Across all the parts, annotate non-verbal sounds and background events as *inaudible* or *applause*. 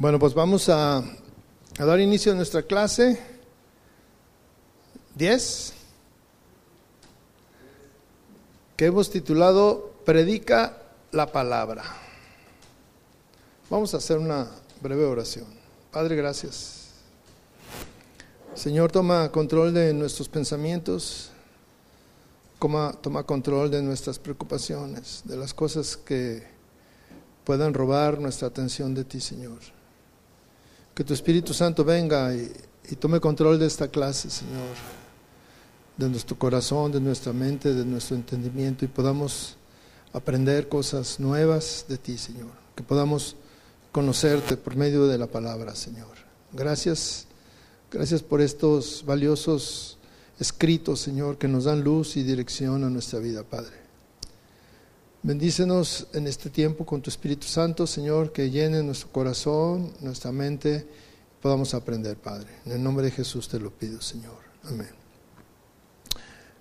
Bueno, pues vamos a, dar inicio a nuestra clase 10, que hemos titulado Predica la palabra. Vamos a hacer una breve oración. Padre, gracias. Señor, toma control de nuestros pensamientos, toma control de nuestras preocupaciones, de las cosas que puedan robar nuestra atención de ti, Señor. Que tu Espíritu Santo venga y, tome control de esta clase, Señor, de nuestro corazón, de nuestra mente, de nuestro entendimiento y podamos aprender cosas nuevas de ti, Señor. Que podamos conocerte por medio de la palabra, Señor. Gracias, gracias por estos valiosos escritos, Señor, que nos dan luz y dirección a nuestra vida, Padre. Bendícenos en este tiempo con tu Espíritu Santo, Señor, que llene nuestro corazón, nuestra mente, podamos aprender, Padre. En el nombre de Jesús te lo pido, Señor. Amén.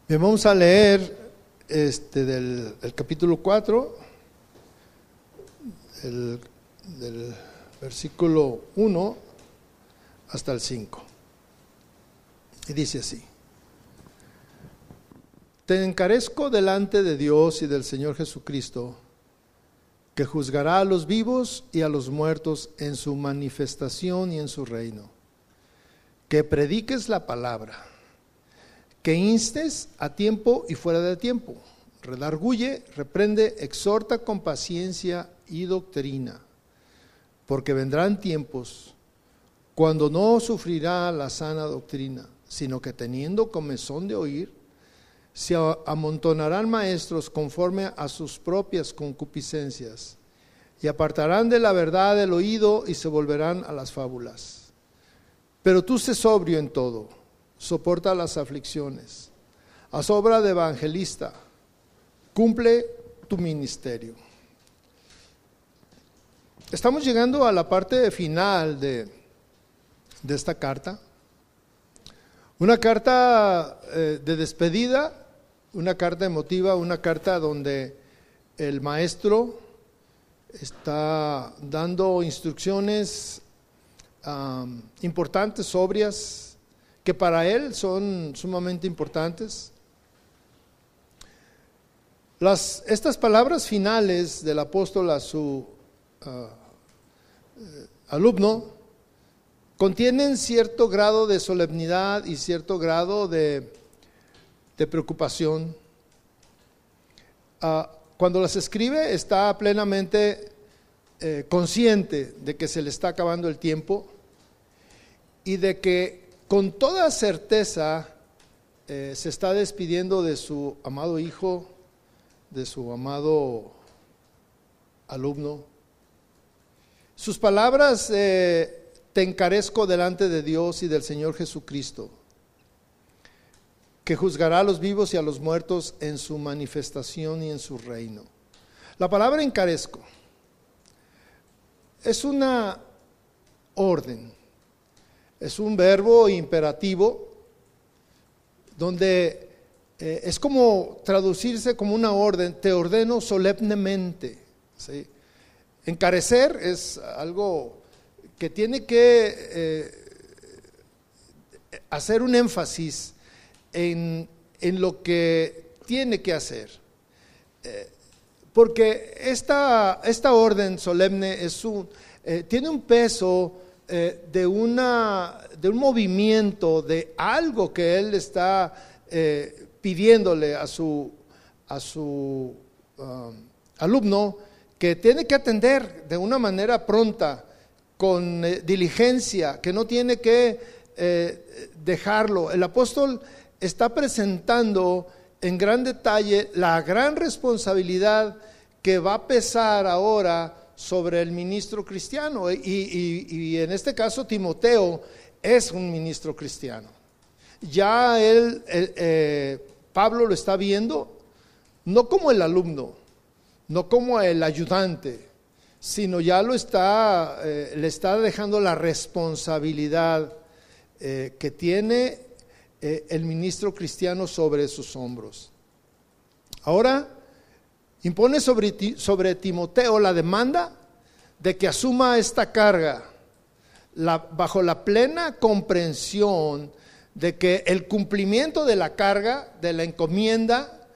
Bien, vamos a leer este del el capítulo 4, el, del versículo 1 hasta el 5. Y dice así. Te encarezco delante de Dios y del Señor Jesucristo, que juzgará a los vivos y a los muertos en su manifestación y en su reino. Que prediques la palabra, que instes a tiempo y fuera de tiempo, redarguye, reprende, exhorta con paciencia y doctrina, porque vendrán tiempos cuando no sufrirá la sana doctrina, sino que teniendo comezón de oír, se amontonarán maestros conforme a sus propias concupiscencias y apartarán de la verdad el oído y se volverán a las fábulas. Pero tú sé sobrio en todo, soporta las aflicciones, haz obra de evangelista, cumple tu ministerio. Estamos llegando a la parte final de, de esta carta. Una carta eh, de despedida una carta emotiva, una carta donde el maestro está dando instrucciones importantes, sobrias, que para él son sumamente importantes. Las, estas palabras finales del apóstol a su ah, eh, alumno contienen cierto grado de solemnidad y cierto grado de de preocupación. Ah, cuando las escribe está plenamente eh, consciente de que se le está acabando el tiempo y de que con toda certeza eh, se está despidiendo de su amado hijo, de su amado alumno. Sus palabras, eh, te encarezco delante de Dios y del Señor Jesucristo que juzgará a los vivos y a los muertos en su manifestación y en su reino. La palabra encarezco es una orden, es un verbo imperativo donde eh, es como traducirse como una orden, te ordeno solemnemente. Encarecer es algo que tiene que eh, hacer un énfasis en, lo que tiene que hacer. Eh, porque esta, esta, orden solemne es un, eh, tiene un peso de, una, de un movimiento, de algo que él está pidiéndole a su, a su um, alumno que tiene que atender de una manera pronta, con diligencia, que no tiene que dejarlo. El apóstol está presentando en gran detalle la gran responsabilidad que va a pesar ahora sobre el ministro cristiano. Y, en este caso Timoteo es un ministro cristiano. Ya él, eh, Pablo lo está viendo no como el alumno, no como el ayudante, sino ya lo está, eh, le está dejando la responsabilidad eh, que tiene eh, el ministro cristiano sobre sus hombros. Ahora, impone sobre, sobre Timoteo la demanda de que asuma esta carga bajo la plena comprensión de que el cumplimiento de la carga, de la encomienda,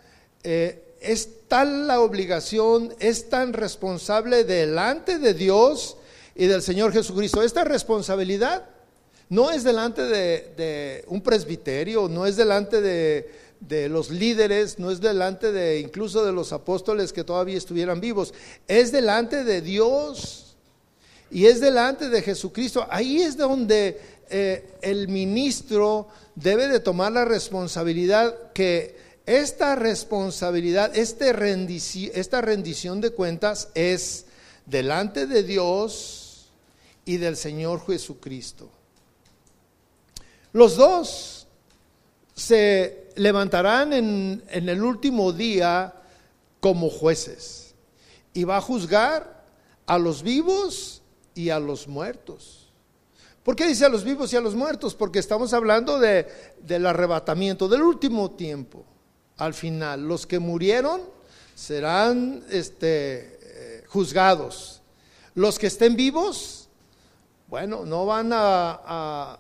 es tal la obligación, es tan responsable delante de Dios y del Señor Jesucristo. Esta responsabilidad no es delante de, un presbiterio, no es delante de, los líderes, no es delante de incluso de los apóstoles que todavía estuvieran vivos, es delante de Dios y es delante de Jesucristo. Ahí es donde eh, el ministro debe de tomar la responsabilidad que esta responsabilidad, este esta rendición de cuentas es delante de Dios y del Señor Jesucristo. Los dos se levantarán en, en el último día como jueces y va a juzgar a los vivos y a los muertos. ¿Por qué dice a los vivos y a los muertos? Porque estamos hablando de, del arrebatamiento, del último tiempo. Al final, los que murieron serán este, eh, juzgados. Los que estén vivos, bueno, no van a,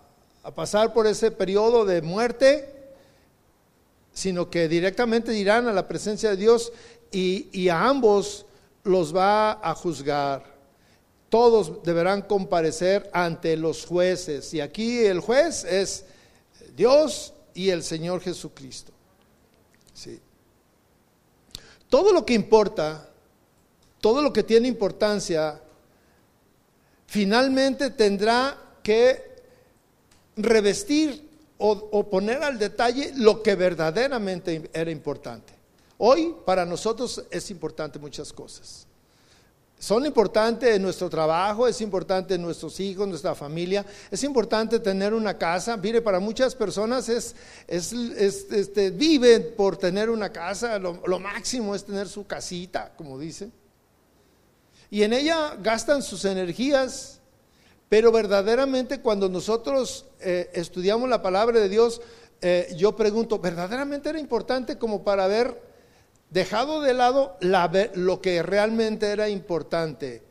pasar por ese periodo de muerte, sino que directamente irán a la presencia de Dios y, y a ambos los va a juzgar todos deberán comparecer ante los jueces. Y aquí el juez es Dios y el Señor Jesucristo. Sí. Todo lo que importa, todo lo que tiene importancia, finalmente tendrá que revestir o, o, poner al detalle lo que verdaderamente era importante. Hoy para nosotros es importante muchas cosas son importantes en nuestro trabajo, es importante en nuestros hijos, nuestra familia, es importante tener una casa. Mire, para muchas personas es, es, este, viven por tener una casa, lo, máximo es tener su casita, como dicen. Y en ella gastan sus energías, pero verdaderamente cuando nosotros eh, estudiamos la palabra de Dios, eh, yo pregunto, ¿verdaderamente era importante como para ver dejado de lado lo que realmente era importante,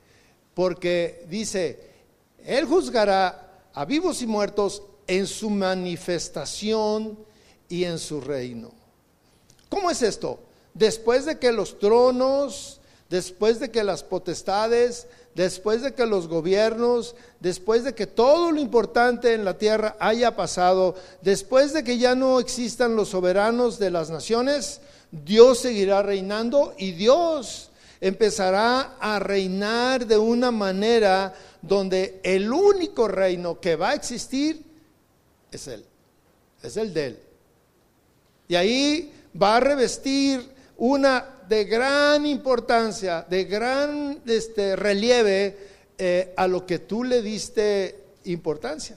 porque dice, Él juzgará a vivos y muertos en su manifestación y en su reino. ¿Cómo es esto? Después de que los tronos, después de que las potestades, después de que los gobiernos, después de que todo lo importante en la tierra haya pasado, después de que ya no existan los soberanos de las naciones, Dios seguirá reinando y Dios empezará a reinar de una manera donde el único reino que va a existir es Él, es el de Él. Y ahí va a revestir una de gran importancia, de gran este, relieve eh, a lo que tú le diste importancia.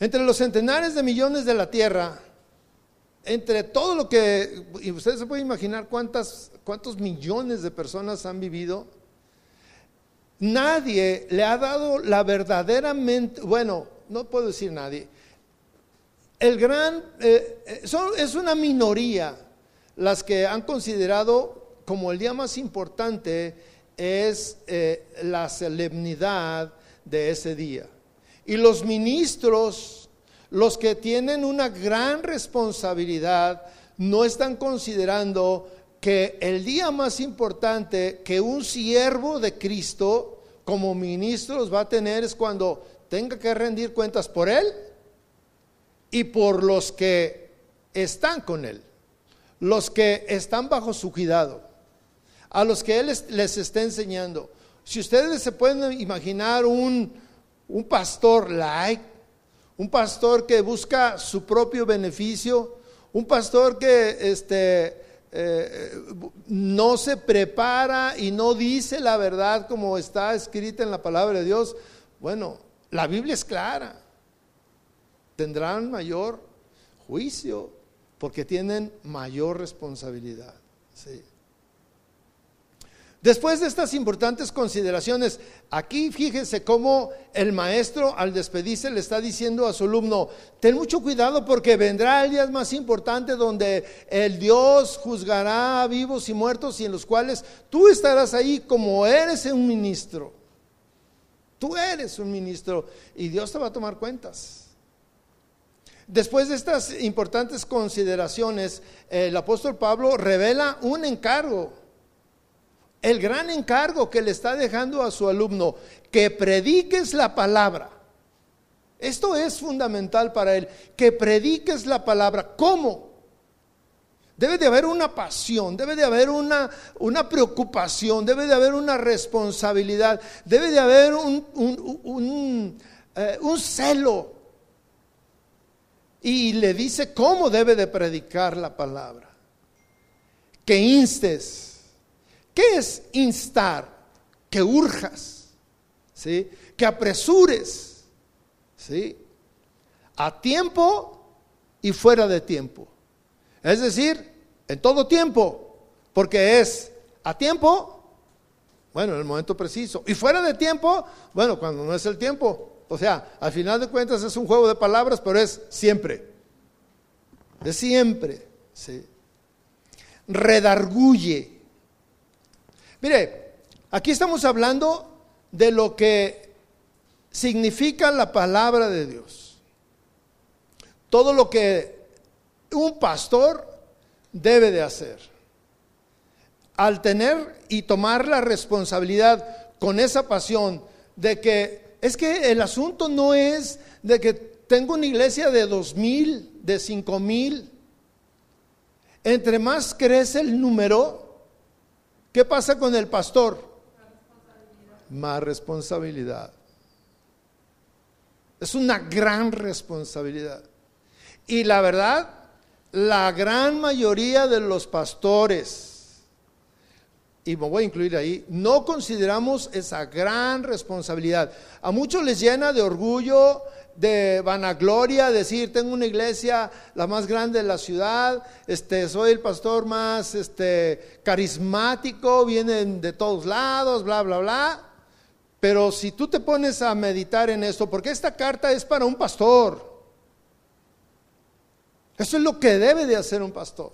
Entre los centenares de millones de la tierra, entre todo lo que, y ustedes se pueden imaginar cuántas, cuántos millones de personas han vivido, nadie le ha dado la verdaderamente, bueno, no puedo decir nadie, el gran, eh, eh, es una minoría las que han considerado como el día más importante es eh, la solemnidad de ese día. Y los ministros los que tienen una gran responsabilidad no están considerando que el día más importante que un siervo de Cristo como ministro va a tener es cuando tenga que rendir cuentas por él y por los que están con él, los que están bajo su cuidado, a los que él les, está enseñando. Si ustedes se pueden imaginar un, un pastor like, un pastor que busca su propio beneficio, un pastor que este, eh, no se prepara y no dice la verdad como está escrita en la palabra de Dios. Bueno, la Biblia es clara. Tendrán mayor juicio porque tienen mayor responsabilidad. Sí. Después de estas importantes consideraciones, aquí fíjense cómo el maestro al despedirse le está diciendo a su alumno, ten mucho cuidado porque vendrá el día más importante donde el Dios juzgará a vivos y muertos y en los cuales tú estarás ahí como eres un ministro. Tú eres un ministro y Dios te va a tomar cuentas. Después de estas importantes consideraciones, el apóstol Pablo revela un encargo, el gran encargo que le está dejando a su alumno, que prediques la palabra. Esto es fundamental para él, que prediques la palabra. ¿Cómo? Debe de haber una pasión, debe de haber una, una preocupación, debe de haber una responsabilidad, debe de haber un, un, eh, un celo. Y le dice cómo debe de predicar la palabra. Que instes. ¿Qué es instar? Que urjas, ¿sí? que apresures, ¿sí? a tiempo y fuera de tiempo. Es decir, en todo tiempo, porque es a tiempo, bueno, en el momento preciso, y fuera de tiempo, bueno, cuando no es el tiempo. O sea, al final de cuentas es un juego de palabras, pero es siempre. Es siempre. ¿sí? Redarguye. Mire, aquí estamos hablando de lo que significa la palabra de Dios. Todo lo que un pastor debe de hacer. Al tener y tomar la responsabilidad con esa pasión de que es que el asunto no es de que tengo una iglesia de dos mil, de cinco mil. Entre más crece el número, ¿qué pasa con el pastor? Más responsabilidad. Es una gran responsabilidad. Y la verdad, la gran mayoría de los pastores, y me voy a incluir ahí, no consideramos esa gran responsabilidad. A muchos les llena de orgullo, de vanagloria, decir, tengo una iglesia la más grande de la ciudad, este, soy el pastor más este, carismático, vienen de todos lados, bla, bla, bla. Pero si tú te pones a meditar en esto, porque esta carta es para un pastor, eso es lo que debe de hacer un pastor.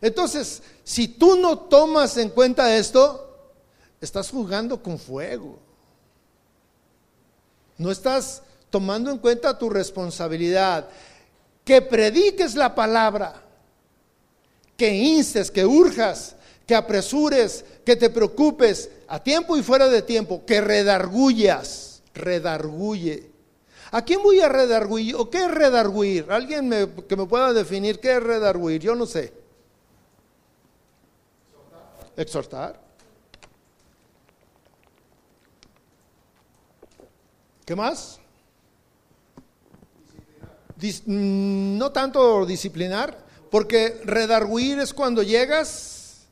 Entonces, si tú no tomas en cuenta esto, estás jugando con fuego. No estás tomando en cuenta tu responsabilidad. Que prediques la palabra, que instes, que urjas, que apresures, que te preocupes a tiempo y fuera de tiempo, que redargullas, redarguye. ¿A quién voy a redarguir? ¿O qué es redarguir? ¿Alguien que me pueda definir qué es redarguir? Yo no sé. Exhortar. ¿Qué más? Mm, no tanto disciplinar, porque redarguir es cuando llegas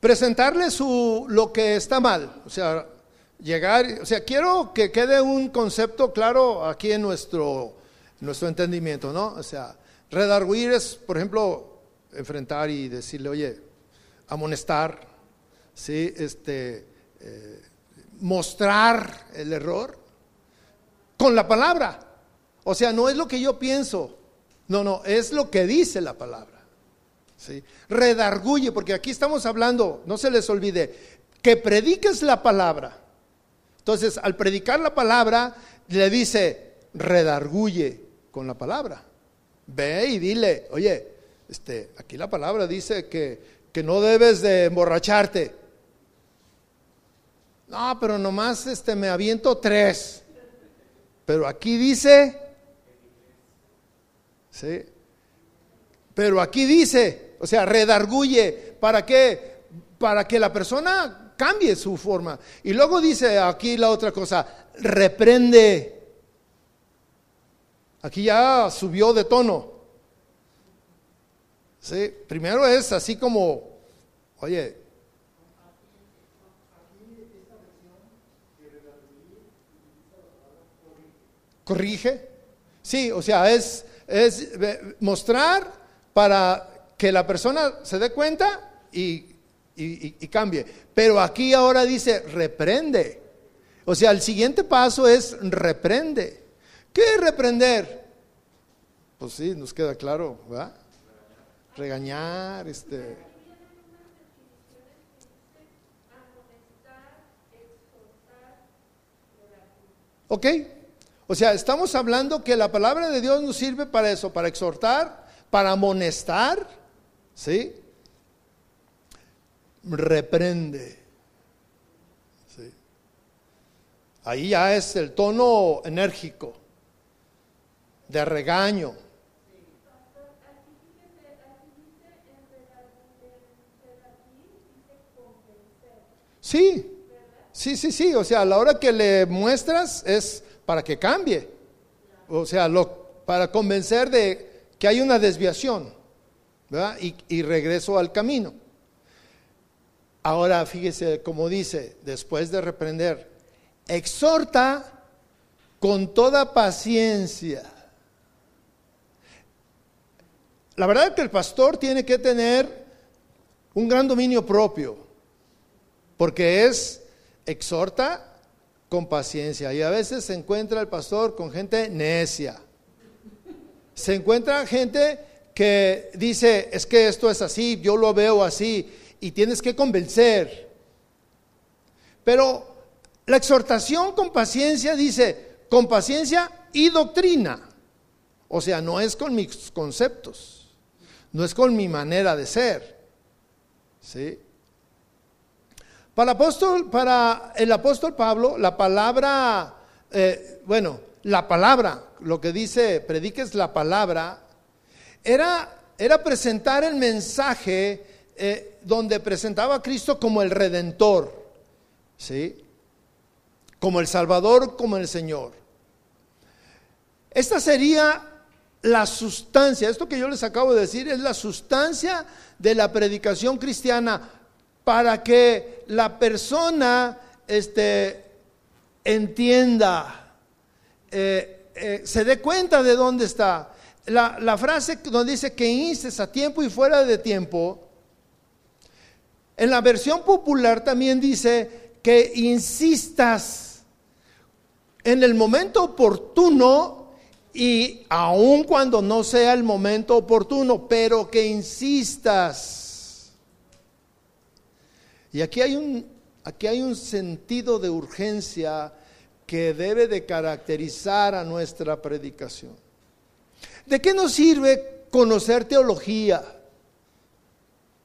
presentarle su, lo que está mal, o sea, llegar, o sea, quiero que quede un concepto claro aquí en nuestro, nuestro entendimiento, ¿no? O sea, redarguir es, por ejemplo, enfrentar y decirle, oye, amonestar, ¿sí? Este, eh, mostrar el error con la palabra. O sea, no es lo que yo pienso, no, no, es lo que dice la palabra. Redarguye, porque aquí estamos hablando, no se les olvide, que prediques la palabra. Entonces, al predicar la palabra, le dice, redarguye con la palabra. Ve y dile, oye, este, aquí la palabra dice que, que no debes de emborracharte. No, pero nomás este, me aviento tres. Pero aquí dice, ¿sí? Pero aquí dice, o sea, redarguye. ¿Para qué? Para que la persona cambie su forma. Y luego dice aquí la otra cosa, reprende. Aquí ya subió de tono. ¿Sí? Primero es así como, oye, corrige. Sí, o sea, es, es eh, mostrar para que la persona se dé cuenta y y, y, cambie. Pero aquí ahora dice, reprende. O sea, el siguiente paso es reprende. ¿Qué es reprender? Pues sí, nos queda claro, ¿verdad? Regañar, este. Ok, o sea, estamos hablando que la palabra de Dios nos sirve para eso, para exhortar, para amonestar, ¿sí? Reprende. Ahí ya es el tono enérgico, de regaño. Sí, sí, sí, sí. O sea, a la hora que le muestras es para que cambie. O sea, lo, para convencer de que hay una desviación. Y, y regreso al camino. Ahora fíjese como dice, después de reprender, exhorta con toda paciencia. La verdad es que el pastor tiene que tener un gran dominio propio porque es exhorta con paciencia. Y a veces se encuentra el pastor con gente necia. Se encuentra gente que dice, es que esto es así, yo lo veo así, y tienes que convencer. Pero la exhortación con paciencia dice, con paciencia y doctrina. O sea, no es con mis conceptos, no es con mi manera de ser. ¿Sí? Para el apóstol, Pablo, la palabra, eh, bueno, la palabra, lo que dice, prediques la palabra, era, era presentar el mensaje eh, donde presentaba a Cristo como el redentor, ¿sí? Como el Salvador, como el Señor. Esta sería la sustancia, esto que yo les acabo de decir es la sustancia de la predicación cristiana para que la persona este, entienda, eh, eh, se dé cuenta de dónde está. La, frase donde dice que instes a tiempo y fuera de tiempo, en la versión popular también dice que insistas en el momento oportuno y aun cuando no sea el momento oportuno, pero que insistas. Y aquí hay un, aquí hay un sentido de urgencia que debe de caracterizar a nuestra predicación. ¿De qué nos sirve conocer teología?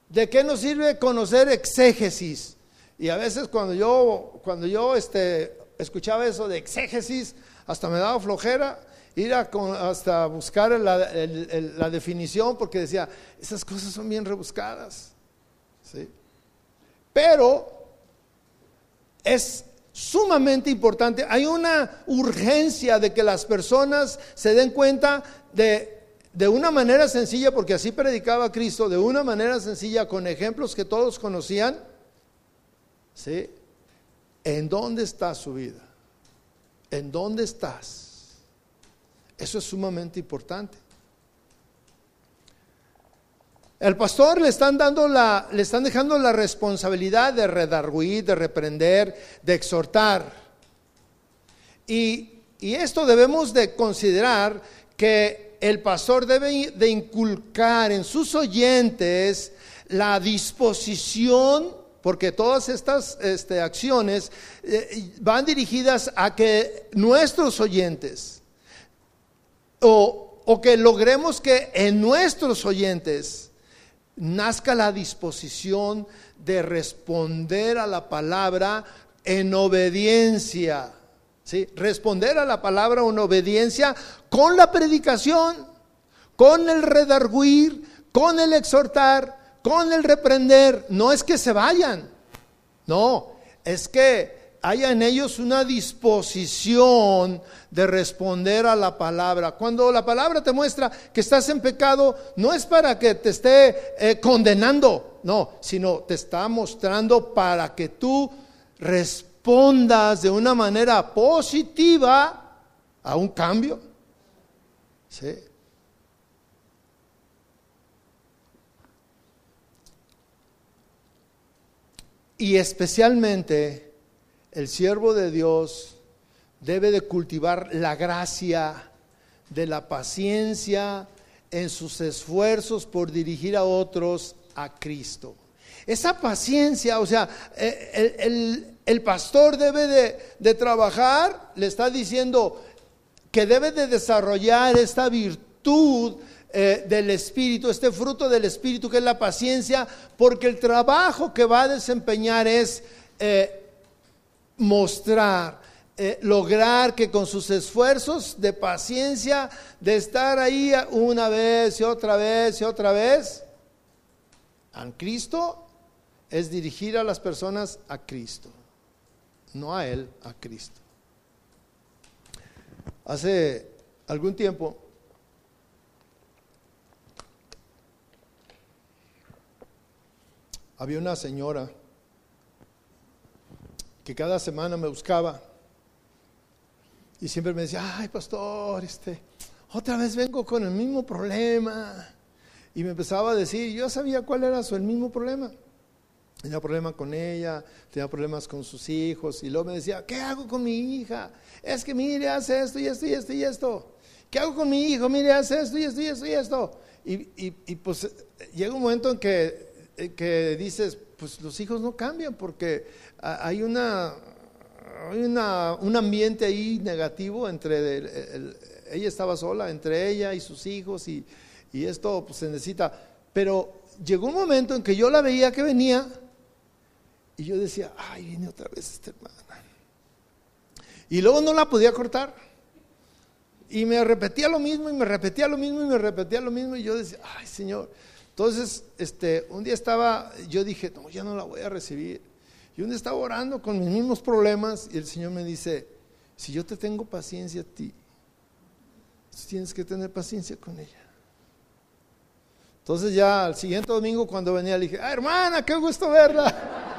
¿De qué nos sirve conocer exégesis? Y a veces cuando yo, cuando yo este, escuchaba eso de exégesis, hasta me daba flojera ir a, hasta buscar la, la definición porque decía, esas cosas son bien rebuscadas. ¿sí? Pero es sumamente importante. Hay una urgencia de que las personas se den cuenta de, de una manera sencilla, porque así predicaba Cristo, de una manera sencilla, con ejemplos que todos conocían. ¿Sí? ¿En dónde está su vida? ¿En dónde estás? Eso es sumamente importante. El pastor le están dando la, le están dejando la responsabilidad de redarguir, de reprender, de exhortar. Y, y esto debemos de considerar que el pastor debe de inculcar en sus oyentes la disposición, porque todas estas este, acciones eh, van dirigidas a que nuestros oyentes, o, o que logremos que en nuestros oyentes, nazca la disposición de responder a la palabra en obediencia. ¿sí? Responder a la palabra en obediencia con la predicación, con el redarguir, con el exhortar, con el reprender. No es que se vayan, no, es que haya en ellos una disposición de responder a la palabra. Cuando la palabra te muestra que estás en pecado, no es para que te esté eh, condenando, no, sino te está mostrando para que tú respondas de una manera positiva a un cambio. ¿Sí? Y especialmente el siervo de Dios debe de cultivar la gracia de la paciencia en sus esfuerzos por dirigir a otros a Cristo. Esa paciencia, o sea, eh, el pastor debe de, trabajar, le está diciendo que debe de desarrollar esta virtud eh, del Espíritu, este fruto del Espíritu que es la paciencia, porque el trabajo que va a desempeñar es eh, mostrar, eh, lograr que con sus esfuerzos de paciencia, de estar ahí una vez y otra vez y otra vez, a Cristo es dirigir a las personas a Cristo no a Él, a Cristo. Hace algún tiempo había una señora que cada semana me buscaba y siempre me decía, ay pastor, este, otra vez vengo con el mismo problema. Y me empezaba a decir, yo sabía cuál era su el mismo problema tenía problemas con ella, tenía problemas con sus hijos, y luego me decía, ¿qué hago con mi hija? Es que mire, hace esto y esto y esto y esto. ¿Qué hago con mi hijo? Mire, hace esto y esto y esto y esto. Y, pues llega un momento en que, que dices, pues los hijos no cambian porque hay una, hay una, un ambiente ahí negativo entre, ella estaba sola, entre ella y sus hijos, y, y esto pues, se necesita. Pero llegó un momento en que yo la veía que venía, y yo decía, ay, viene otra vez esta hermana. Y luego no la podía cortar. Y me repetía lo mismo, y me repetía lo mismo, y me repetía lo mismo. Y yo decía, ay, Señor. Entonces, este, un día estaba, yo dije, no, ya no la voy a recibir. Y un día estaba orando con mis mismos problemas, y el Señor me dice, si yo te tengo paciencia a ti, tienes que tener paciencia con ella. Entonces ya al siguiente domingo cuando venía le dije, ah, hermana, qué gusto verla. *laughs*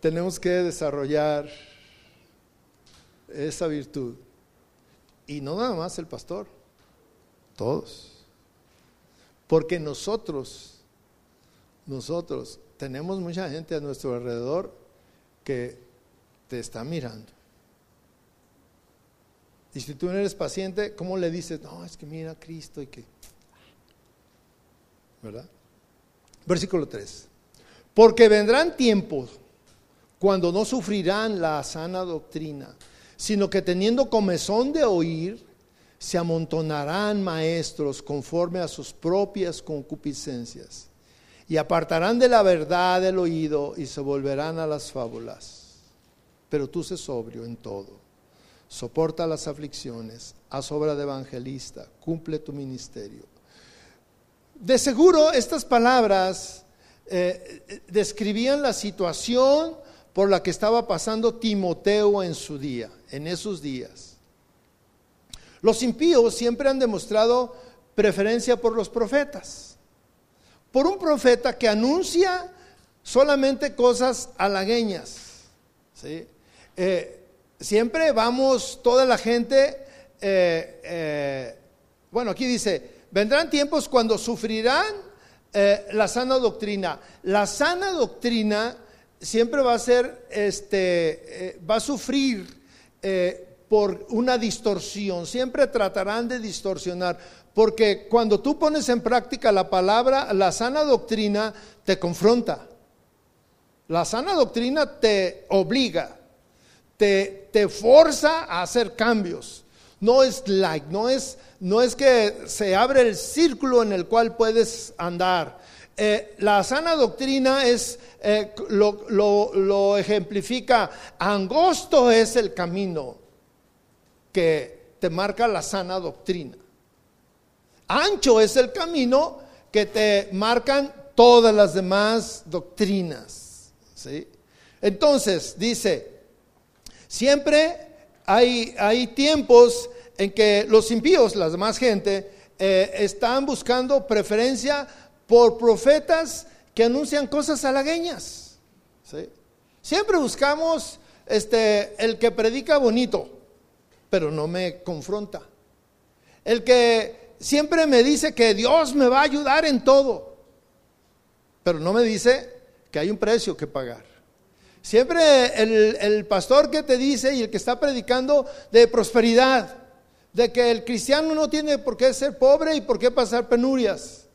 tenemos que desarrollar esa virtud. Y no nada más el pastor, todos. Porque nosotros, nosotros tenemos mucha gente a nuestro alrededor que te está mirando. Y si tú no eres paciente, ¿cómo le dices? No, es que mira a Cristo y que... ¿Verdad? Versículo 3. Porque vendrán tiempos cuando no sufrirán la sana doctrina, sino que teniendo comezón de oír, se amontonarán maestros conforme a sus propias concupiscencias, y apartarán de la verdad el oído y se volverán a las fábulas. Pero tú sé sobrio en todo, soporta las aflicciones, haz obra de evangelista, cumple tu ministerio. De seguro estas palabras eh, describían la situación por la que estaba pasando Timoteo en su día, en esos días. Los impíos siempre han demostrado preferencia por los profetas, por un profeta que anuncia solamente cosas halagueñas. Eh, siempre vamos, toda la gente, eh, eh, bueno, aquí dice, vendrán tiempos cuando sufrirán la sana doctrina. La sana doctrina siempre va a ser, este, va a sufrir por una distorsión, siempre tratarán de distorsionar, porque cuando tú pones en práctica la palabra, la sana doctrina te confronta, la sana doctrina te obliga, te, te forza a hacer cambios. No es like, no es, no es que se abre el círculo en el cual puedes andar. Eh, la sana doctrina es, eh, lo, lo, ejemplifica, angosto es el camino que te marca la sana doctrina. Ancho es el camino que te marcan todas las demás doctrinas. ¿sí? Entonces, dice, siempre hay, hay, tiempos en que los impíos, la demás gente, eh, están buscando preferencia por profetas que anuncian cosas halagueñas. Siempre buscamos este, el que predica bonito, pero no me confronta. El que siempre me dice que Dios me va a ayudar en todo, pero no me dice que hay un precio que pagar. Siempre el, el pastor que te dice y el que está predicando de prosperidad, de que el cristiano no tiene por qué ser pobre y por qué pasar penurias.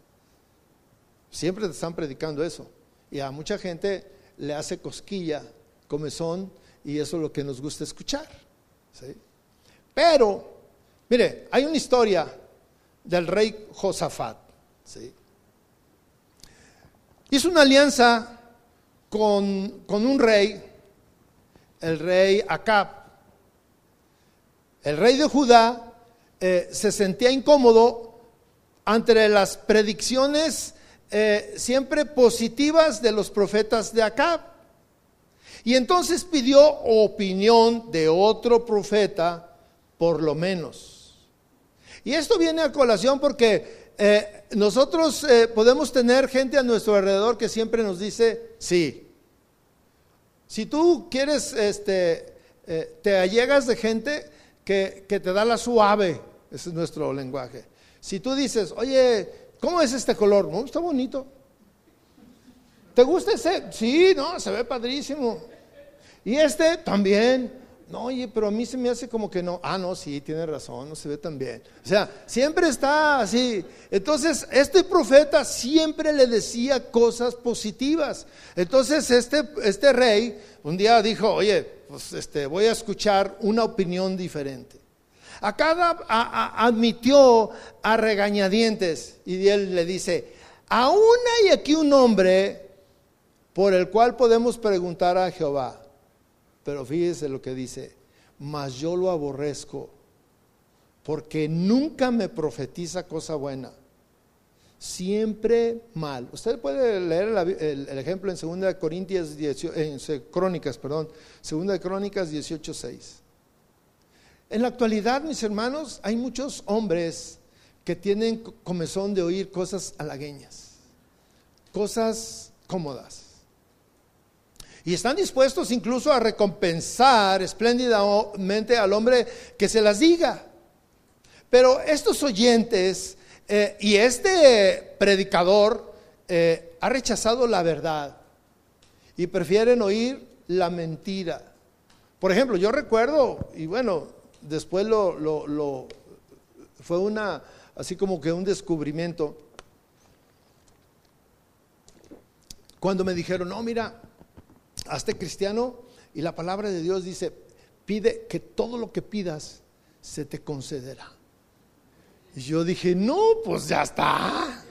Siempre te están predicando eso. Y a mucha gente le hace cosquilla, comezón, y eso es lo que nos gusta escuchar. Pero, mire, hay una historia del rey Josafat. Hizo una alianza con, con un rey, el rey Acab. El rey de Judá eh, se sentía incómodo ante las predicciones eh, siempre positivas de los profetas de Acab. Y entonces pidió opinión de otro profeta, por lo menos. Y esto viene a colación porque eh, nosotros podemos tener gente a nuestro alrededor que siempre nos dice, sí. Si tú quieres, este, te allegas de gente que, te da la suave, ese es nuestro lenguaje. Si tú dices, oye, ¿cómo es este color? No, está bonito. ¿Te gusta ese? Sí, no, se ve padrísimo. Y este también. No, oye, pero a mí se me hace como que no. Ah, no, sí, tiene razón, no se ve tan bien. O sea, siempre está así. Entonces, este profeta siempre le decía cosas positivas. Entonces, este, este rey un día dijo, oye, pues este, voy a escuchar una opinión diferente. Acá admitió a regañadientes y él le dice, aún hay aquí un hombre por el cual podemos preguntar a Jehová. Pero fíjese lo que dice, mas yo lo aborrezco, porque nunca me profetiza cosa buena, siempre mal. Usted puede leer el, ejemplo en 2 Corintias en Crónicas, perdón, 2 Crónicas 18:6. En la actualidad, mis hermanos, hay muchos hombres que tienen comezón de oír cosas halagueñas, cosas cómodas. Y están dispuestos incluso a recompensar espléndidamente al hombre que se las diga. Pero estos oyentes eh, y este predicador eh, ha rechazado la verdad y prefieren oír la mentira. Por ejemplo, yo recuerdo, y bueno, después lo, lo fue una, así como que un descubrimiento, cuando me dijeron, no, mira, hazte cristiano y la palabra de Dios dice, pide que todo lo que pidas se te concederá. Y yo dije, no, pues ya está.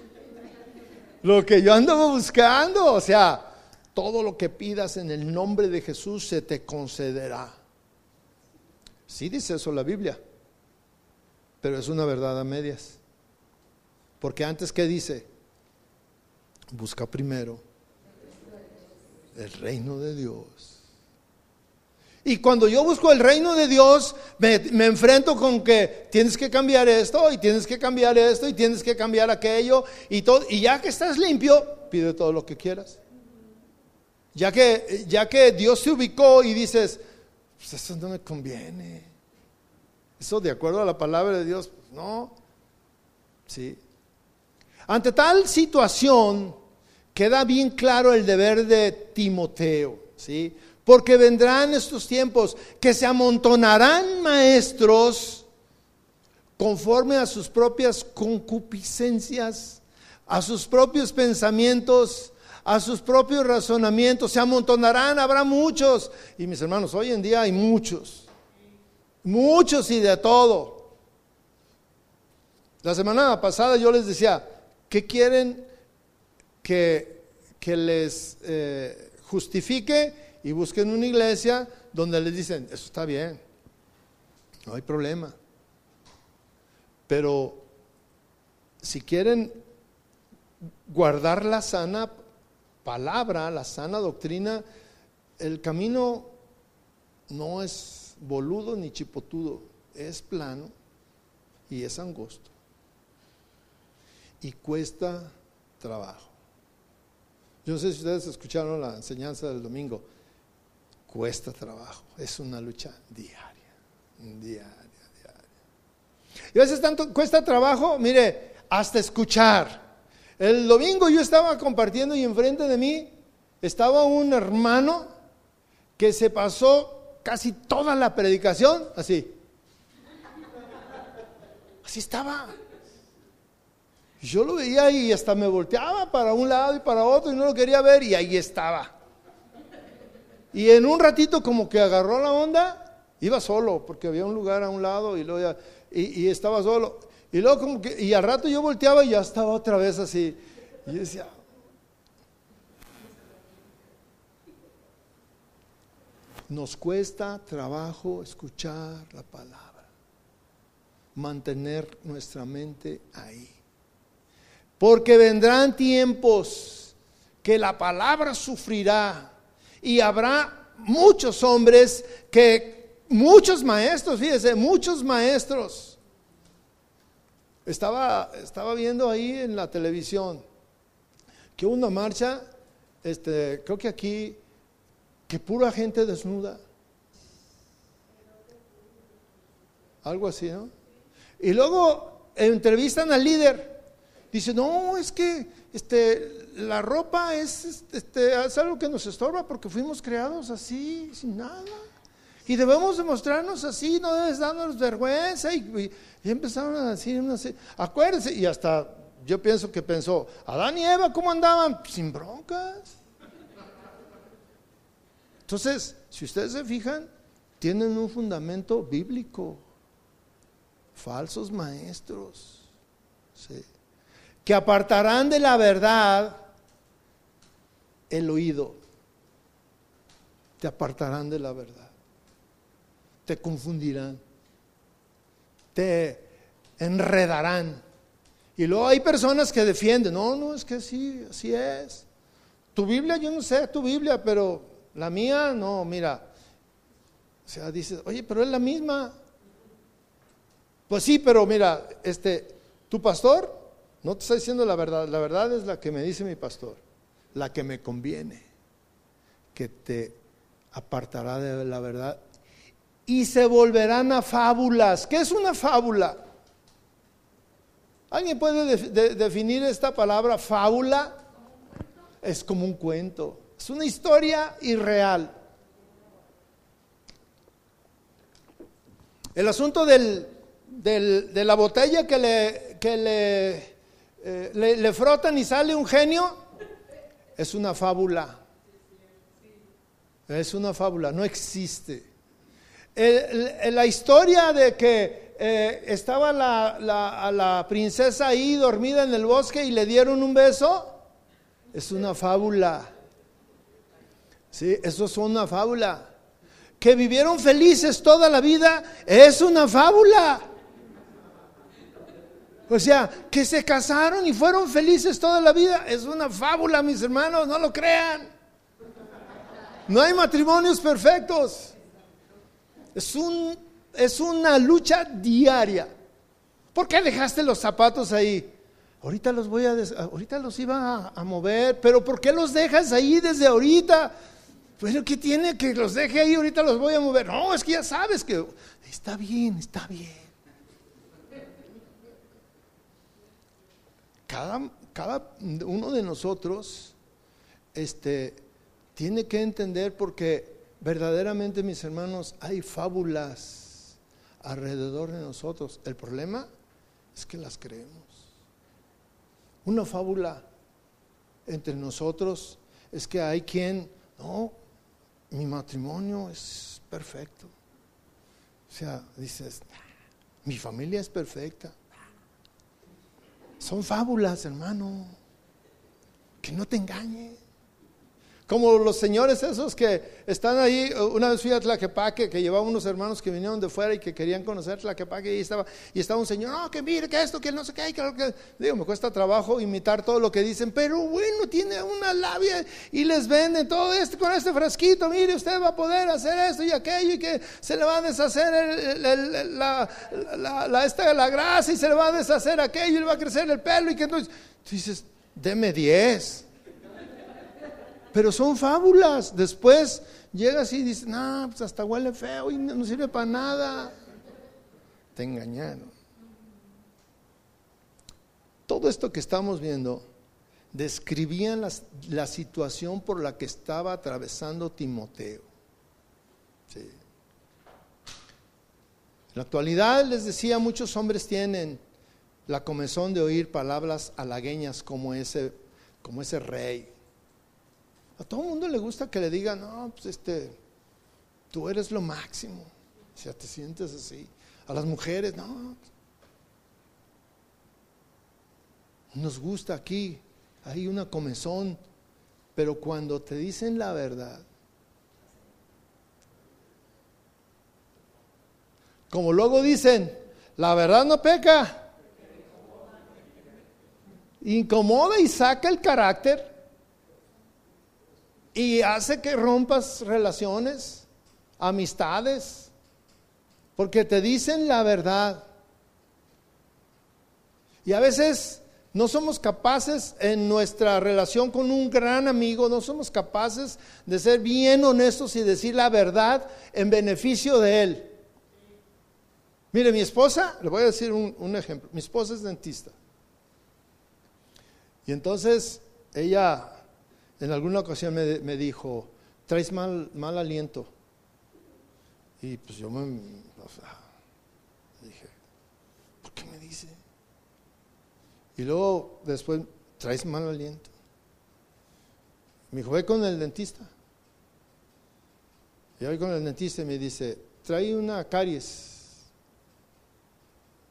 Lo que yo andaba buscando, o sea, todo lo que pidas en el nombre de Jesús se te concederá. Sí dice eso la Biblia, pero es una verdad a medias. Porque antes, ¿qué dice? Busca primero el reino de Dios. Y cuando yo busco el reino de Dios, me, enfrento con que tienes que cambiar esto y tienes que cambiar esto y tienes que cambiar aquello y todo. Y ya que estás limpio, pide todo lo que quieras. Ya que, ya que Dios se ubicó y dices, pues eso no me conviene. Eso de acuerdo a la palabra de Dios, pues no. Sí. Ante tal situación, queda bien claro el deber de Timoteo, ¿sí? Porque vendrán estos tiempos que se amontonarán maestros conforme a sus propias concupiscencias, a sus propios pensamientos, a sus propios razonamientos. Se amontonarán, habrá muchos. Y mis hermanos, hoy en día hay muchos. Muchos y de todo. La semana pasada yo les decía, ¿qué quieren que, les eh, justifique y busquen una iglesia donde les dicen, eso está bien, no hay problema. Pero si quieren guardar la sana palabra, la sana doctrina, el camino no es boludo ni chipotudo, es plano y es angosto. Y cuesta trabajo. Yo no sé si ustedes escucharon la enseñanza del domingo. Cuesta trabajo, es una lucha diaria, diaria, diaria. Y a veces tanto cuesta trabajo, mire, hasta escuchar. El domingo yo estaba compartiendo y enfrente de mí estaba un hermano que se pasó casi toda la predicación así. Así estaba. Yo lo veía y hasta me volteaba para un lado y para otro y no lo quería ver y ahí estaba. Y en un ratito como que agarró la onda, iba solo, porque había un lugar a un lado y, y, estaba solo. Y luego como que, y al rato yo volteaba y ya estaba otra vez así. Y decía, nos cuesta trabajo escuchar la palabra, mantener nuestra mente ahí. Porque vendrán tiempos que la palabra sufrirá y habrá muchos hombres que, muchos maestros, fíjese, muchos maestros. Estaba, estaba viendo ahí en la televisión que una marcha, este, creo que aquí, que pura gente desnuda. Algo así, ¿no? Y luego entrevistan al líder. Dice, no, es que este, la ropa es, este, es algo que nos estorba porque fuimos creados así, sin nada. Y debemos demostrarnos así, no debes darnos vergüenza. Y, empezaron a decir, acuérdense, y hasta yo pienso que pensó, Adán y Eva, ¿cómo andaban? Sin broncas. Entonces, si ustedes se fijan, tienen un fundamento bíblico. Falsos maestros. Que apartarán de la verdad el oído, te apartarán de la verdad, te confundirán, te enredarán. Y luego hay personas que defienden, no, no, es que sí, así es. Tu Biblia, yo no sé tu Biblia, pero la mía, no, mira. O sea, dices, oye, pero es la misma. Pues sí, pero mira, este, tu pastor no te está diciendo la verdad, la verdad es la que me dice mi pastor la que me conviene, que te apartará de la verdad y se volverán a fábulas. ¿Qué es una fábula? ¿Alguien puede definir esta palabra fábula? Es como un cuento, es una historia irreal. El asunto del, de la botella que, le, que le, eh, le frotan y sale un genio, es una fábula. Es una fábula, no existe. la historia de que eh, estaba la, la, princesa ahí dormida en el bosque y le dieron un beso, es una fábula. Sí, eso es una fábula. Que vivieron felices toda la vida, es una fábula. O sea, que se casaron y fueron felices toda la vida. Es una fábula, mis hermanos, no lo crean. No hay matrimonios perfectos. Es, un, es una lucha diaria. ¿Por qué dejaste los zapatos ahí? Ahorita los voy a, ahorita los iba a, mover, pero ¿por qué los dejas ahí desde ahorita? Pues ¿qué tiene que los deje ahí? Ahorita los voy a mover. No, es que ya sabes que está bien, está bien. Cada, uno de nosotros este, tiene que entender porque verdaderamente, mis hermanos, hay fábulas alrededor de nosotros. El problema es que las creemos. Una fábula entre nosotros es que hay quien, no, mi matrimonio es perfecto. O sea, dices, mi familia es perfecta. Son fábulas, hermano. Que no te engañe. Como los señores esos que están ahí, una vez fui a Tlaquepaque, que llevaba unos hermanos que vinieron de fuera y que querían conocer Tlaquepaque y estaba, y estaba un señor, no, que mire, que esto, que no sé qué, que, que, digo, me cuesta trabajo imitar todo lo que dicen, pero bueno, tiene una labia y les vende todo esto con este frasquito, mire, usted va a poder hacer esto y aquello y que se le va a deshacer la, la, la grasa y se le va a deshacer aquello y le va a crecer el pelo y que entonces, tú dices, deme 10 pero son fábulas. Después llegas y dices, no, pues hasta huele feo y no sirve para nada. Te engañaron. Todo esto que estamos viendo describían la, situación por la que estaba atravesando Timoteo. En la actualidad, les decía, muchos hombres tienen la comezón de oír palabras halagueñas como ese, como ese rey. A todo el mundo le gusta que le digan, no, pues este, tú eres lo máximo. O sea, te sientes así. A las mujeres, no. Nos gusta aquí, hay una comezón, pero cuando te dicen la verdad, como luego dicen, la verdad no peca, incomoda y saca el carácter y hace que rompas relaciones, amistades, porque te dicen la verdad. Y a veces no somos capaces en nuestra relación con un gran amigo, no somos capaces de ser bien honestos y decir la verdad en beneficio de él. Mire, mi esposa, le voy a decir un, ejemplo, mi esposa es dentista. Y entonces ella en alguna ocasión me, dijo, traes mal, mal aliento. Y pues yo me dije, ¿por qué me dice? Y luego después, traes mal aliento. Me dijo, ve con el dentista. Y voy con el dentista y me dice, trae una caries.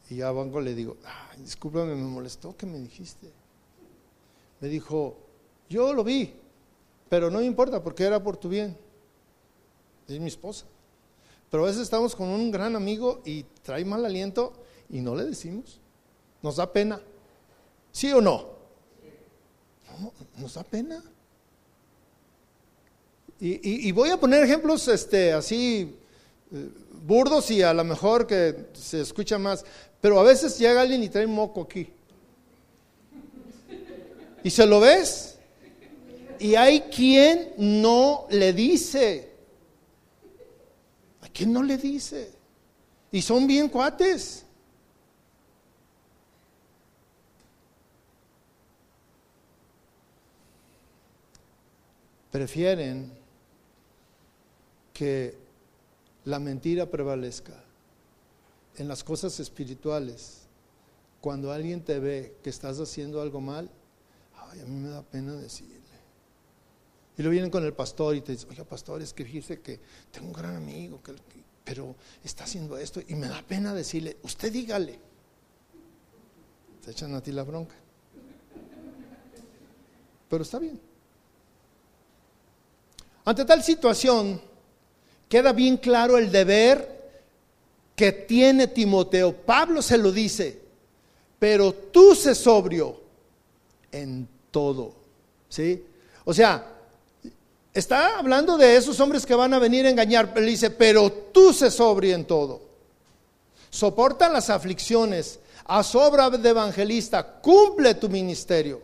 Y ya banco le digo, discúlpame, me molestó que me dijiste. Me dijo, yo lo vi, pero no me importa porque era por tu bien. Es mi esposa. Pero a veces estamos con un gran amigo y trae mal aliento y no le decimos. Nos da pena. ¿Sí o no? no nos da pena. Y, voy a poner ejemplos este, así eh, burdos y a lo mejor que se escucha más. Pero a veces llega alguien y trae moco aquí. ¿Y se lo ves? Y hay quien no le dice. Hay quien no le dice. Y son bien cuates. Prefieren que la mentira prevalezca en las cosas espirituales. Cuando alguien te ve que estás haciendo algo mal, ay, a mí me da pena decirle. Y lo vienen con el pastor y te dicen, oiga pastor, es que fíjese que tengo un gran amigo, que, pero está haciendo esto y me da pena decirle, usted dígale. Te echan a ti la bronca. Pero está bien. Ante tal situación, queda bien claro el deber que tiene Timoteo. Pablo se lo dice, pero tú se sobrio en todo. ¿Sí? O sea, está hablando de esos hombres que van a venir a engañar, pero dice, pero tú se sobrio en todo. Soporta las aflicciones, a sobra de evangelista, cumple tu ministerio.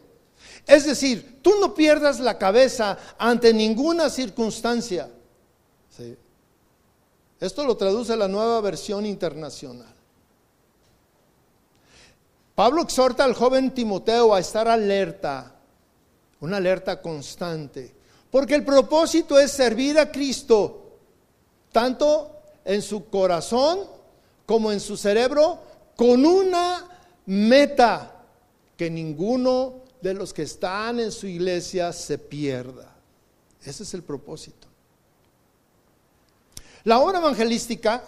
Es decir, tú no pierdas la cabeza ante ninguna circunstancia. Esto lo traduce la nueva versión internacional. Pablo exhorta al joven Timoteo a estar alerta, una alerta constante, porque el propósito es servir a Cristo, tanto en su corazón como en su cerebro, con una meta, que ninguno de los que están en su iglesia se pierda. Ese es el propósito. La obra evangelística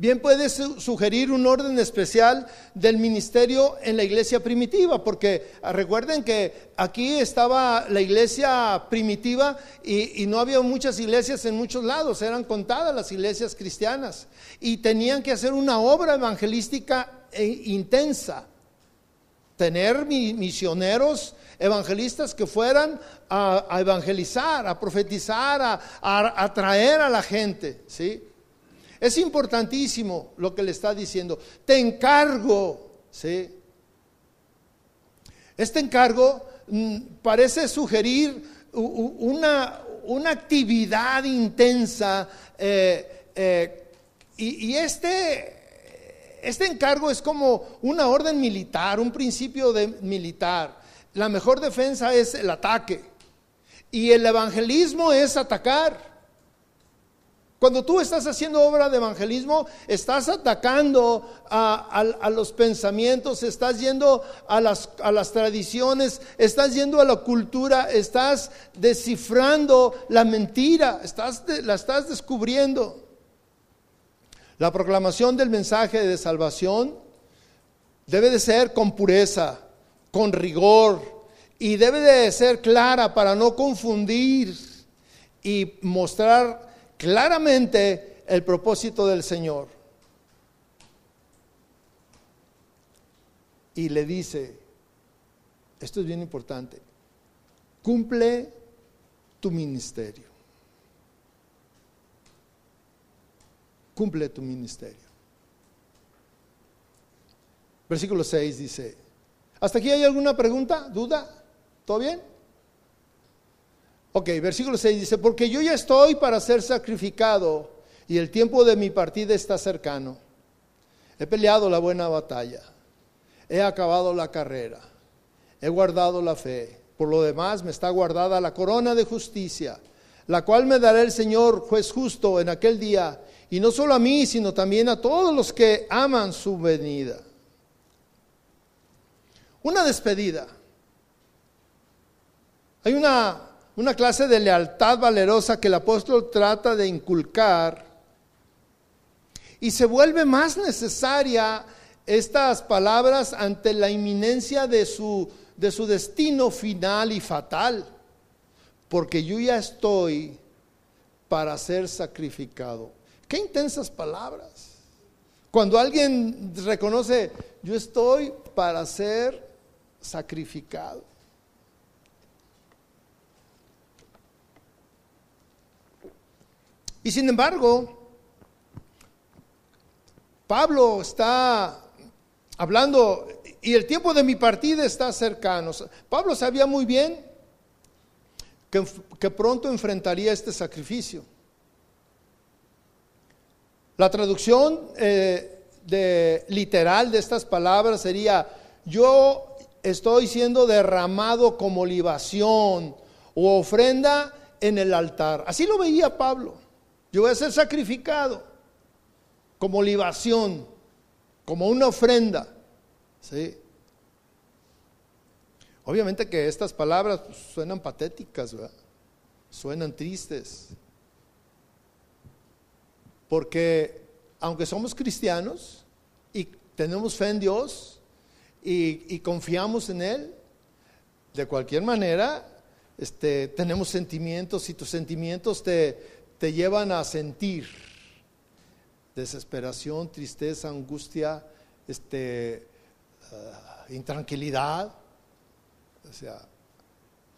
bien puede sugerir un orden especial del ministerio en la iglesia primitiva, porque recuerden que aquí estaba la iglesia primitiva y, no había muchas iglesias en muchos lados, eran contadas las iglesias cristianas y tenían que hacer una obra evangelística e intensa, tener misioneros evangelistas que fueran a, evangelizar, a profetizar, a, atraer a la gente, ¿sí? Es importantísimo lo que le está diciendo. Te encargo, ¿sí? Este encargo mm, parece sugerir una, una actividad intensa eh, eh, y, y, este, este encargo es como una orden militar, un principio de militar la mejor defensa es el ataque. Y el evangelismo es atacar. Cuando tú estás haciendo obra de evangelismo, estás atacando a, los pensamientos, estás yendo a las, a las, tradiciones, estás yendo a la cultura, estás descifrando la mentira, estás, la estás descubriendo. La proclamación del mensaje de salvación debe de ser con pureza, con rigor y debe de ser clara para no confundir y mostrar claramente el propósito del Señor. Y le dice, esto es bien importante, cumple tu ministerio. Cumple tu ministerio. Versículo 6 dice, ¿hasta aquí hay alguna pregunta, duda? ¿Todo bien? Ok, versículo 6 dice, porque yo ya estoy para ser sacrificado y el tiempo de mi partida está cercano. He peleado la buena batalla, he acabado la carrera, he guardado la fe. Por lo demás me está guardada la corona de justicia, la cual me dará el Señor juez justo en aquel día, y no solo a mí, sino también a todos los que aman su venida. Una despedida. Hay una una clase de lealtad valerosa que el apóstol trata de inculcar y se vuelve más necesaria estas palabras ante la inminencia de su, de su destino final y fatal, porque yo ya estoy para ser sacrificado. Qué intensas palabras. Cuando alguien reconoce, yo estoy para ser sacrificado. Y sin embargo, Pablo está hablando y el tiempo de mi partida está cercano. Pablo sabía muy bien que, pronto enfrentaría este sacrificio. La traducción eh, literal de estas palabras sería, yo estoy siendo derramado como libación o ofrenda en el altar. Así lo veía Pablo. Yo voy a ser sacrificado como libación, como una ofrenda. ¿sí? Obviamente que estas palabras pues, suenan patéticas, suenan tristes. Porque aunque somos cristianos y tenemos fe en Dios y, confiamos en Él, de cualquier manera este, tenemos sentimientos y tus sentimientos te, te llevan a sentir desesperación, tristeza, angustia, este, ah, intranquilidad. O sea,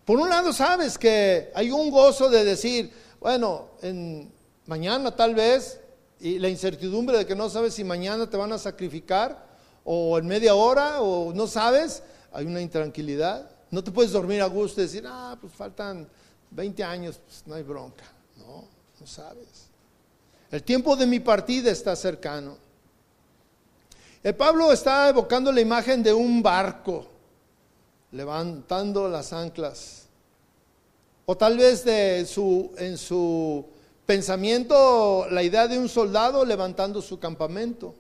por un lado sabes que hay un gozo de decir, bueno, en mañana tal vez, y la incertidumbre de que no sabes si mañana te van a sacrificar, o en media hora, o no sabes, hay una intranquilidad. No te puedes dormir a gusto y decir, ah, pues faltan 20 años, pues no hay bronca. No, sabes. El tiempo de mi partida está cercano. El Pablo está evocando la imagen de un barco levantando las anclas. O tal vez de su, en su pensamiento la idea de un soldado levantando su campamento.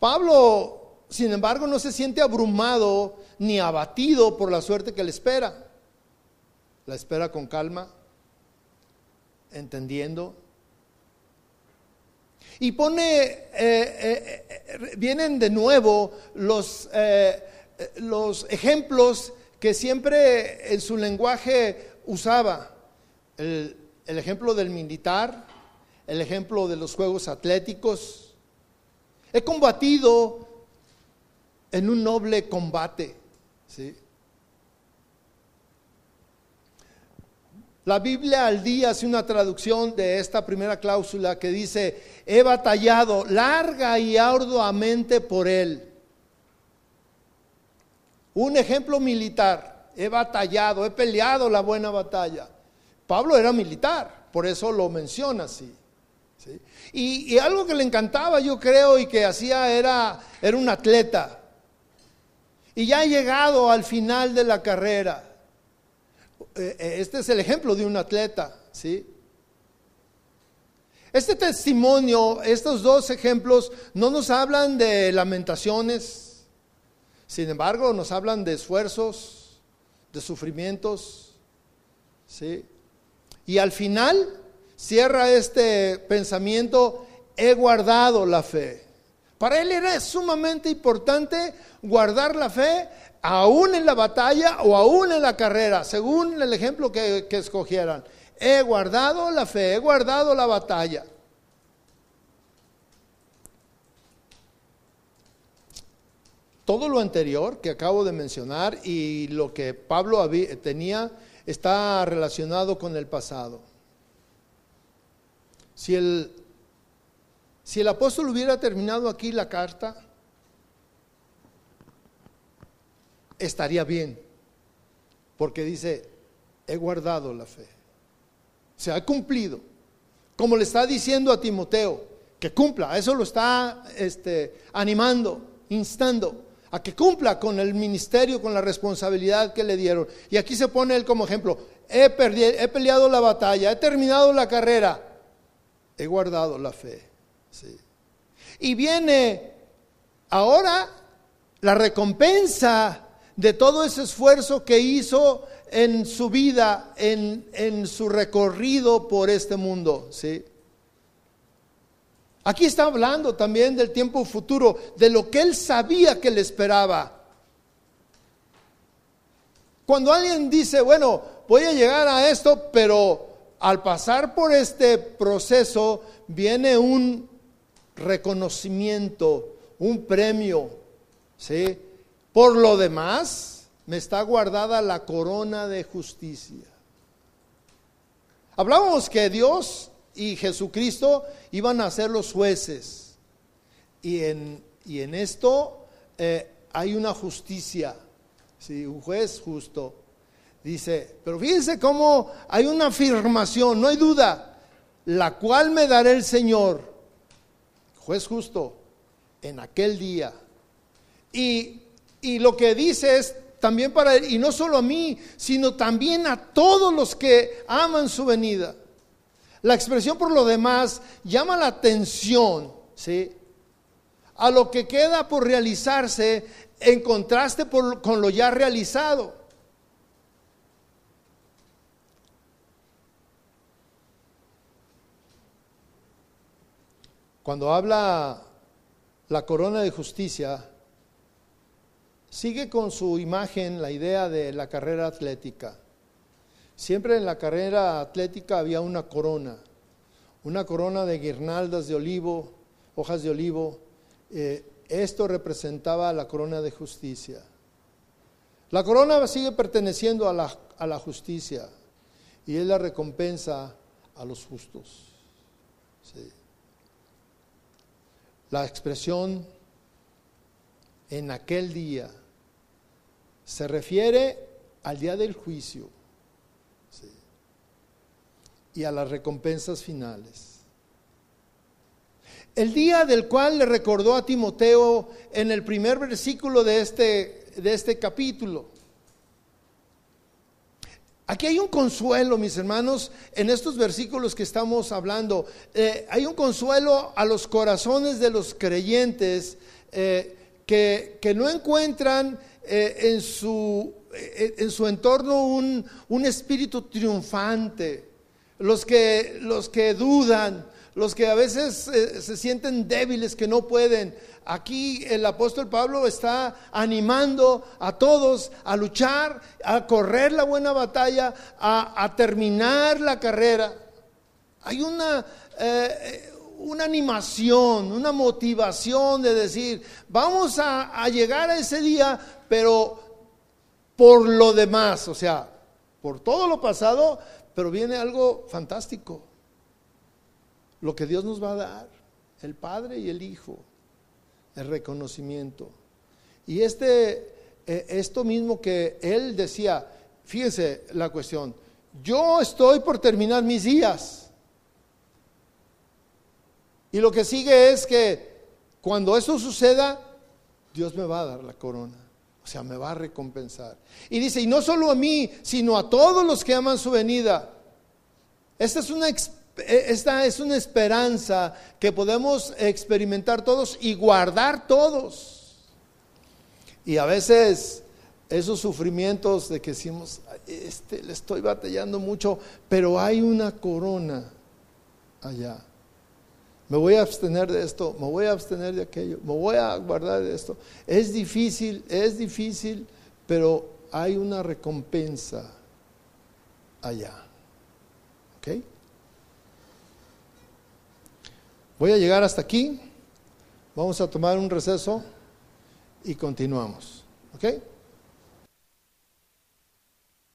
Pablo, sin embargo, no se siente abrumado ni abatido por la suerte que le espera. La espera con calma, entendiendo. Y pone, eh, eh, eh, vienen de nuevo los, los ejemplos que siempre en su lenguaje usaba. El, el ejemplo del militar, el ejemplo de los juegos atléticos. He combatido en un noble combate. ¿sí? La Biblia al día hace una traducción de esta primera cláusula que dice, he batallado larga y arduamente por él. Un ejemplo militar, he batallado, he peleado la buena batalla. Pablo era militar, por eso lo menciona así. Y, algo que le encantaba, yo creo, y que hacía era, era un atleta. Y ya ha llegado al final de la carrera este es el ejemplo de un atleta, ¿sí? Este testimonio, estos dos ejemplos, no nos hablan de lamentaciones, sin embargo, nos hablan de esfuerzos, de sufrimientos, ¿sí? Y al final cierra este pensamiento, he guardado la fe. Para él era sumamente importante guardar la fe aún en la batalla o aún en la carrera, según el ejemplo que, escogieran. He guardado la fe, he guardado la batalla. Todo lo anterior que acabo de mencionar y lo que Pablo tenía está relacionado con el pasado. Si el, si el apóstol hubiera terminado aquí la carta, estaría bien, porque dice, he guardado la fe se ha cumplido. Como le está diciendo a Timoteo, que cumpla, eso lo está este, animando, instando a que cumpla con el ministerio, con la responsabilidad que le dieron. Y aquí se pone él como ejemplo, he, he peleado la batalla, he terminado la carrera, he guardado la fe. Y viene ahora la recompensa de todo ese esfuerzo que hizo en su vida, en, su recorrido por este mundo. ¿sí? Aquí está hablando también del tiempo futuro, de lo que él sabía que le esperaba. Cuando alguien dice, bueno, voy a llegar a esto, pero al pasar por este proceso viene un reconocimiento, un premio, ¿sí? Por lo demás, me está guardada la corona de justicia. Hablábamos que Dios y Jesucristo iban a ser los jueces. Y en, y en esto eh, hay una justicia, ¿sí? un juez justo. Dice, pero fíjense cómo hay una afirmación, no hay duda, la cual me dará el Señor, juez justo, en aquel día. Y y lo que dice es también para él, y no solo a mí, sino también a todos los que aman su venida. La expresión por lo demás llama la atención, ¿sí? A lo que queda por realizarse en contraste con lo ya realizado. Cuando habla la corona de justicia, sigue con su imagen la idea de la carrera atlética. Siempre en la carrera atlética había una corona, una corona de guirnaldas de olivo, hojas de olivo. Eh, esto representaba la corona de justicia. La corona sigue perteneciendo a la, a la justicia y es la recompensa a los justos. La expresión en aquel día se refiere al día del juicio y a las recompensas finales. El día del cual le recordó a Timoteo en el primer versículo de este, de este capítulo. Aquí hay un consuelo, mis hermanos, en estos versículos que estamos hablando. Eh, hay un consuelo a los corazones de los creyentes eh, que, que no encuentran eh, en, su, eh, en, su, entorno un, un, espíritu triunfante, los que, los que dudan, los que a veces eh, se sienten débiles, que no pueden. Aquí el apóstol Pablo está animando a todos a luchar, a correr la buena batalla, a, a terminar la carrera. Hay una, una animación, una motivación de decir, vamos a, a, llegar a ese día, pero por lo demás, o sea, por todo lo pasado, pero viene algo fantástico. Lo que Dios nos va a dar, el Padre y el Hijo, el reconocimiento. Y este, eh, esto mismo que él decía, fíjense la cuestión, yo estoy por terminar mis días. Y lo que sigue es que cuando eso suceda, Dios me va a dar la corona. O sea, me va a recompensar. Y dice, y no solo a mí, sino a todos los que aman su venida. Esta es una E, esta es una esperanza que podemos experimentar todos y guardar todos. Y a veces esos sufrimientos de que decimos, este, le estoy batallando mucho, pero hay una corona allá. Me voy a abstener de esto, me voy a abstener de aquello, me voy a guardar de esto. Es difícil, es difícil, pero hay una recompensa allá. ¿Ok? Voy a llegar hasta aquí. Vamos a tomar un receso y continuamos. ¿Ok?